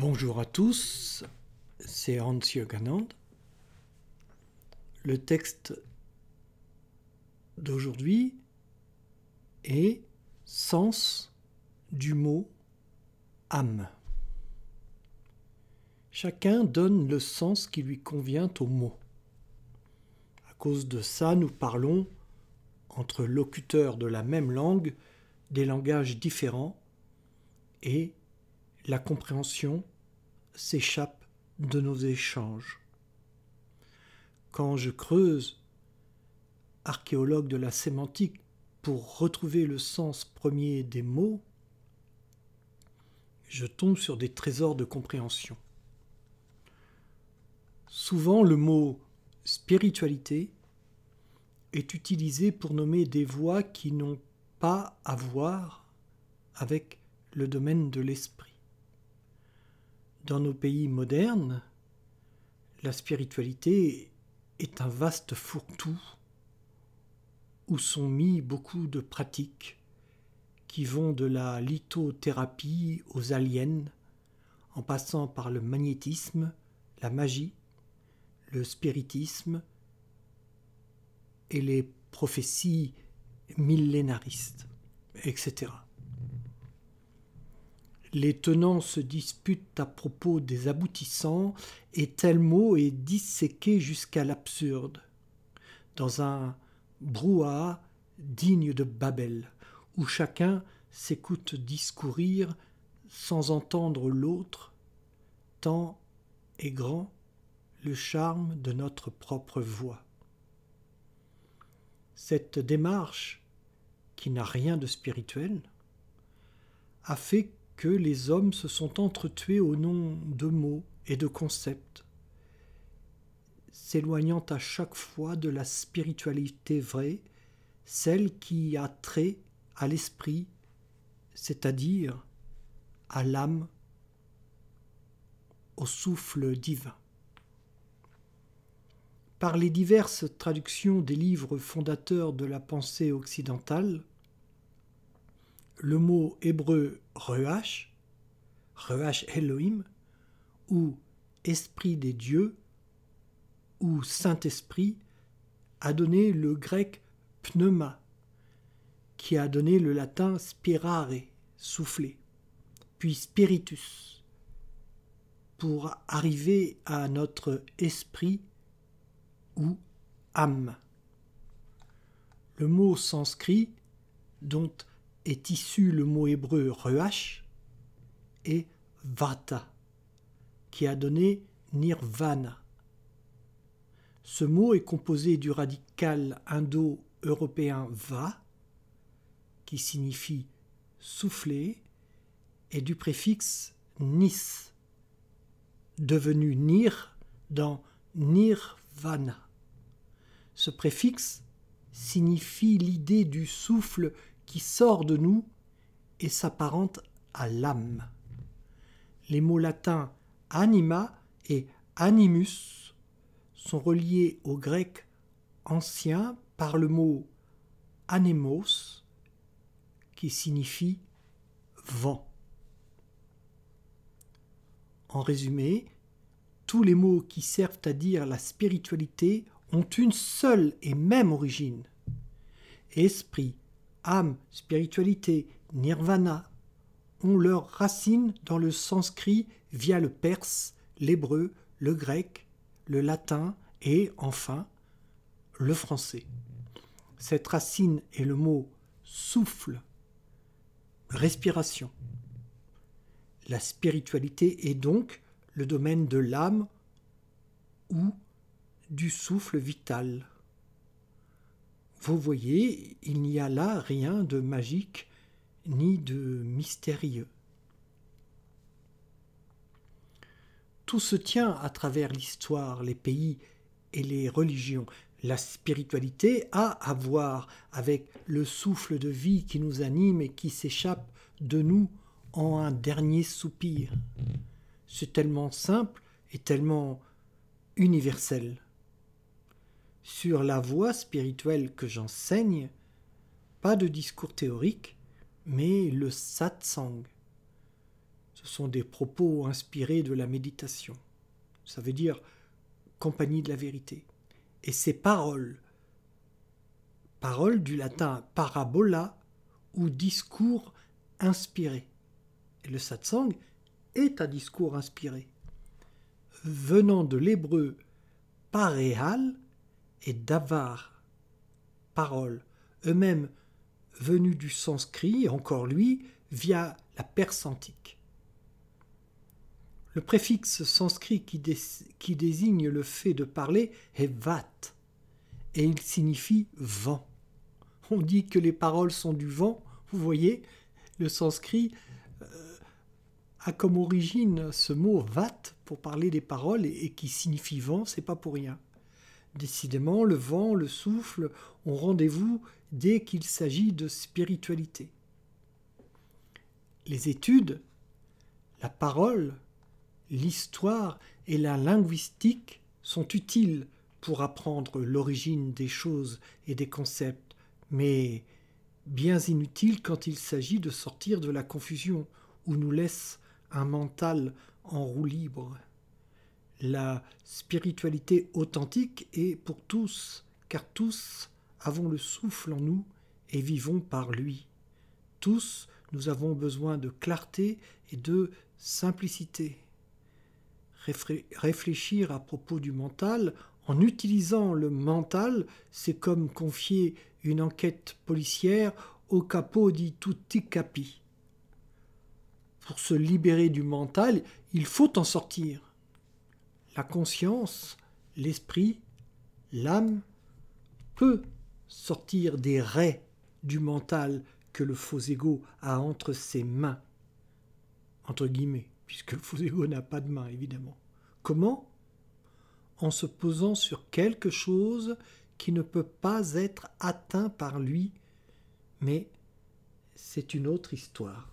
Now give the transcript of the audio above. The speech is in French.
Bonjour à tous, c'est Hans Yoganand. Le texte d'aujourd'hui est sens du mot âme. Chacun donne le sens qui lui convient au mot. À cause de ça, nous parlons, entre locuteurs de la même langue, des langages différents et la compréhension s'échappe de nos échanges. Quand je creuse, archéologue de la sémantique, pour retrouver le sens premier des mots, je tombe sur des trésors de compréhension. Souvent le mot spiritualité est utilisé pour nommer des voies qui n'ont pas à voir avec le domaine de l'esprit. Dans nos pays modernes, la spiritualité est un vaste fourre-tout où sont mis beaucoup de pratiques qui vont de la lithothérapie aux aliens, en passant par le magnétisme, la magie, le spiritisme et les prophéties millénaristes, etc. Les tenants se disputent à propos des aboutissants et tel mot est disséqué jusqu'à l'absurde. Dans un brouhaha digne de Babel, où chacun s'écoute discourir sans entendre l'autre, tant est grand le charme de notre propre voix. Cette démarche, qui n'a rien de spirituel, a fait les hommes se sont entretués au nom de mots et de concepts, s'éloignant à chaque fois de la spiritualité vraie, celle qui a trait à l'esprit, c'est-à-dire à l'âme, au souffle divin. Par les diverses traductions des livres fondateurs de la pensée occidentale, le mot hébreu Ruach, Ruach Elohim, ou Esprit des dieux, ou Saint-Esprit, a donné le grec pneuma, qui a donné le latin spirare, souffler, puis spiritus, pour arriver à notre esprit ou âme. Le mot sanskrit, dont est issu le mot hébreu ruach et vata, qui a donné nirvana. Ce mot est composé du radical indo-européen va, qui signifie souffler, et du préfixe nis, devenu nir dans nirvana. Ce préfixe signifie l'idée du souffle qui sort de nous et s'apparente à l'âme. Les mots latins anima et animus sont reliés au grec ancien par le mot anemos qui signifie vent. En résumé, tous les mots qui servent à dire la spiritualité ont une seule et même origine. Esprit, âme, spiritualité, nirvana, ont leurs racines dans le sanskrit via le perse, l'hébreu, le grec, le latin et, enfin, le français. Cette racine est le mot souffle, respiration. La spiritualité est donc le domaine de l'âme ou du souffle vital. Vous voyez, il n'y a là rien de magique ni de mystérieux. Tout se tient à travers l'histoire, les pays et les religions. La spiritualité a à voir avec le souffle de vie qui nous anime et qui s'échappe de nous en un dernier soupir. C'est tellement simple et tellement universel sur la voie spirituelle que j'enseigne, pas de discours théorique, mais le satsang. Ce sont des propos inspirés de la méditation. Ça veut dire compagnie de la vérité. Et ces paroles, paroles du latin parabola ou discours inspiré. Et le satsang est un discours inspiré. Venant de l'hébreu paréhal et davar, parole, eux-mêmes venus du sanskrit, encore lui, via la Perse antique. Le préfixe sanskrit qui, désigne le fait de parler est vat, et il signifie vent. On dit que les paroles sont du vent, vous voyez, le sanskrit euh, a comme origine ce mot vat pour parler des paroles et, qui signifie vent, c'est pas pour rien. Décidément, le vent, le souffle ont rendez-vous dès qu'il s'agit de spiritualité. Les études, la parole, l'histoire et la linguistique sont utiles pour apprendre l'origine des choses et des concepts, mais bien inutiles quand il s'agit de sortir de la confusion où nous laisse un mental en roue libre. La spiritualité authentique est pour tous, car tous avons le souffle en nous et vivons par lui. Tous, nous avons besoin de clarté et de simplicité réfléchir à propos du mental en utilisant le mental, c'est comme confier une enquête policière au capot di tutti capi. Pour se libérer du mental, il faut en sortir. La conscience, l'esprit, l'âme peut sortir des raies du mental que le faux ego a entre ses mains, entre guillemets puisque le faux ego n'a pas de main, évidemment. Comment? En se posant sur quelque chose qui ne peut pas être atteint par lui, mais c'est une autre histoire.